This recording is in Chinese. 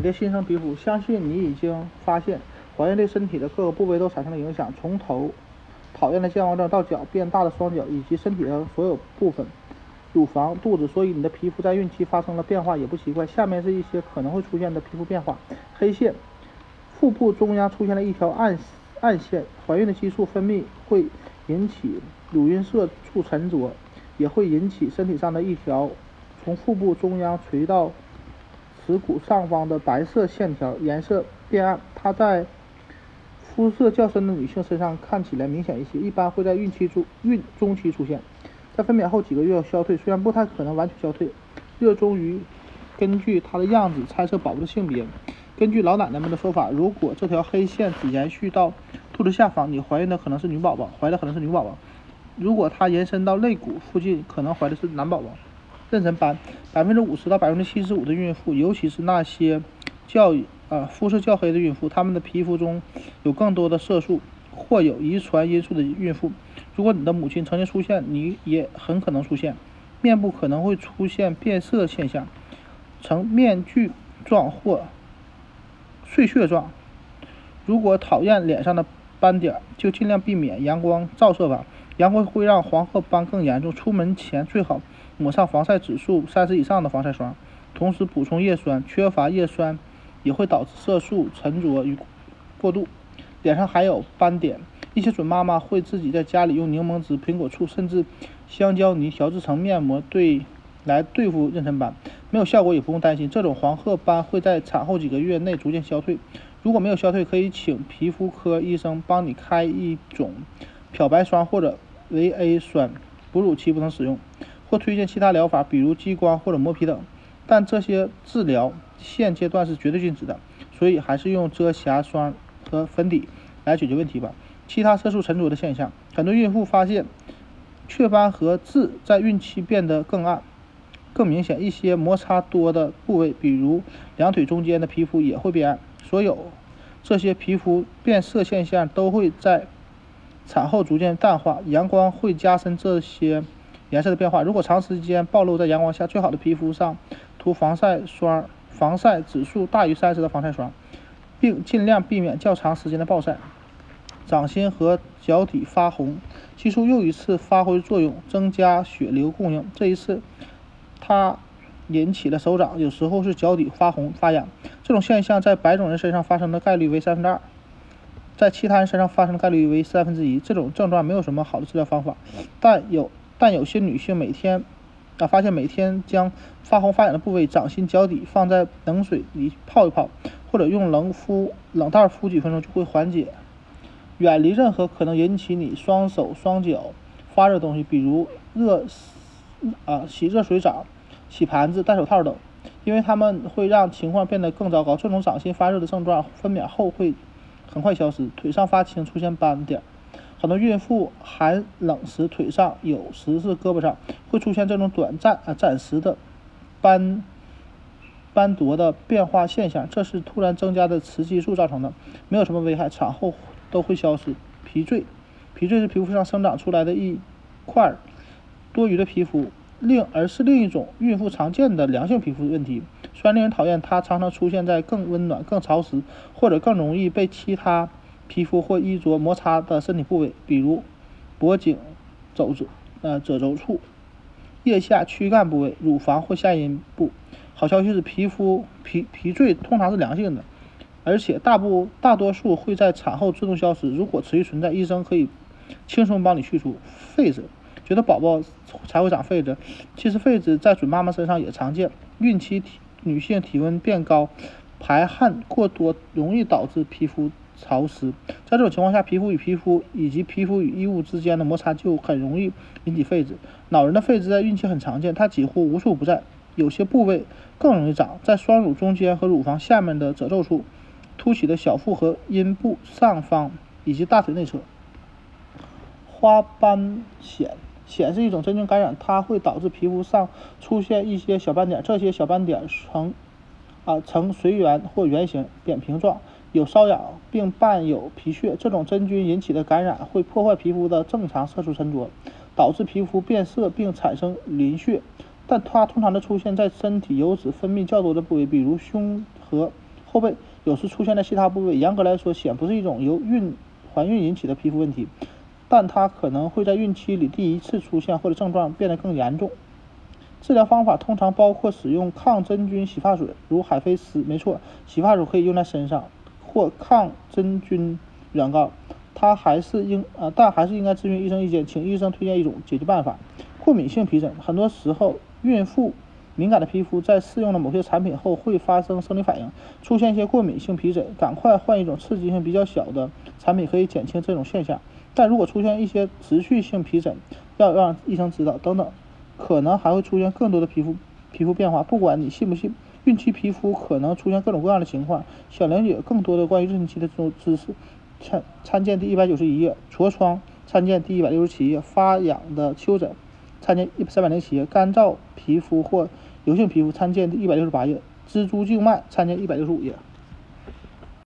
你的新生皮肤，相信你已经发现，怀孕对身体的各个部位都产生了影响，从头讨厌的健忘症到脚变大的双脚，以及身体的所有部分，乳房、肚子，所以你的皮肤在孕期发生了变化也不奇怪。下面是一些可能会出现的皮肤变化：黑线，腹部中央出现了一条暗暗线，怀孕的激素分泌会引起乳晕色素沉着，也会引起身体上的一条从腹部中央垂到。耻骨上方的白色线条颜色变暗，它在肤色较深的女性身上看起来明显一些，一般会在孕期中孕中期出现，在分娩后几个月消退，虽然不太可能完全消退。热衷于根据它的样子猜测宝宝的性别。根据老奶奶们的说法，如果这条黑线只延续到肚子下方，你怀孕的可能是女宝宝，怀的可能是女宝宝；如果它延伸到肋骨附近，可能怀的是男宝宝。妊娠斑，百分之五十到百分之七十五的孕妇，尤其是那些较啊肤色较黑的孕妇，她们的皮肤中有更多的色素或有遗传因素的孕妇。如果你的母亲曾经出现，你也很可能出现。面部可能会出现变色现象，呈面具状或碎屑状。如果讨厌脸上的斑点，就尽量避免阳光照射吧，阳光会让黄褐斑更严重。出门前最好。抹上防晒指数三十以上的防晒霜，同时补充叶酸。缺乏叶酸也会导致色素沉着与过度。脸上还有斑点，一些准妈妈会自己在家里用柠檬汁、苹果醋甚至香蕉泥调制成面膜对来对付妊娠斑，没有效果也不用担心。这种黄褐斑会在产后几个月内逐渐消退。如果没有消退，可以请皮肤科医生帮你开一种漂白霜或者维 A 酸，哺乳期不能使用。或推荐其他疗法，比如激光或者磨皮等，但这些治疗现阶段是绝对禁止的，所以还是用遮瑕霜和粉底来解决问题吧。其他色素沉着的现象，很多孕妇发现雀斑和痣在孕期变得更暗、更明显。一些摩擦多的部位，比如两腿中间的皮肤也会变暗。所有这些皮肤变色现象都会在产后逐渐淡化，阳光会加深这些。颜色的变化，如果长时间暴露在阳光下，最好的皮肤上涂防晒霜，防晒指数大于三十的防晒霜，并尽量避免较长时间的暴晒。掌心和脚底发红，激素又一次发挥作用，增加血流供应。这一次，它引起了手掌，有时候是脚底发红发痒。这种现象在白种人身上发生的概率为三分之二，在其他人身上发生的概率为三分之一。这种症状没有什么好的治疗方法，但有。但有些女性每天啊，发现每天将发红发痒的部位，掌心、脚底放在冷水里泡一泡，或者用冷敷冷袋敷几分钟就会缓解。远离任何可能引起你双手双脚发热的东西，比如热啊洗热水澡、洗盘子、戴手套等，因为它们会让情况变得更糟糕。这种掌心发热的症状分娩后会很快消失，腿上发青、出现斑点。很多孕妇寒冷时腿上，有时是胳膊上会出现这种短暂啊暂时的斑斑夺的变化现象，这是突然增加的雌激素造成的，没有什么危害，产后都会消失。皮赘，皮赘是皮肤上生长出来的一块多余的皮肤，另而是另一种孕妇常见的良性皮肤问题。虽然令人讨厌，它常常出现在更温暖、更潮湿或者更容易被其他。皮肤或衣着摩擦的身体部位，比如脖颈、肘子、呃褶皱处、腋下躯干部位、乳房或下阴部。好消息是，皮肤皮皮赘通常是良性的，而且大部大多数会在产后自动消失。如果持续存在，医生可以轻松帮你去除。痱子，觉得宝宝才会长痱子，其实痱子在准妈妈身上也常见。孕期体女性体温变高，排汗过多，容易导致皮肤。潮湿，在这种情况下，皮肤与皮肤以及皮肤与衣物之间的摩擦就很容易引起痱子。老人的痱子在孕期很常见，它几乎无处不在，有些部位更容易长，在双乳中间和乳房下面的褶皱处、凸起的小腹和阴部上方以及大腿内侧。花斑癣，癣是一种真菌感染，它会导致皮肤上出现一些小斑点，这些小斑点呈啊呈随圆或圆形、扁平状。有瘙痒，并伴有皮屑。这种真菌引起的感染会破坏皮肤的正常色素沉着，导致皮肤变色并产生鳞屑。但它通常的出现在身体油脂分泌较多的部位，比如胸和后背有时出现在其他部位。严格来说，显不是一种由孕怀孕引起的皮肤问题，但它可能会在孕期里第一次出现，或者症状变得更严重。治疗方法通常包括使用抗真菌洗发水，如海飞丝。没错，洗发水可以用在身上，或抗真菌软膏。它还是应呃，但还是应该咨询医生意见，请医生推荐一种解决办法。过敏性皮疹，很多时候孕妇敏感的皮肤在试用了某些产品后会发生生理反应，出现一些过敏性皮疹。赶快换一种刺激性比较小的产品，可以减轻这种现象。但如果出现一些持续性皮疹，要让医生知道。等等。可能还会出现更多的皮肤皮肤变化，不管你信不信，孕期皮肤可能出现各种各样的情况。想了解更多的关于孕期的这种知识，参参见第一百九十一页。痤疮参见第一百六十七页。发痒的丘疹参见一三百零七页。干燥皮肤或油性皮肤参见第一百六十八页。蜘蛛静脉参见一百六十五页。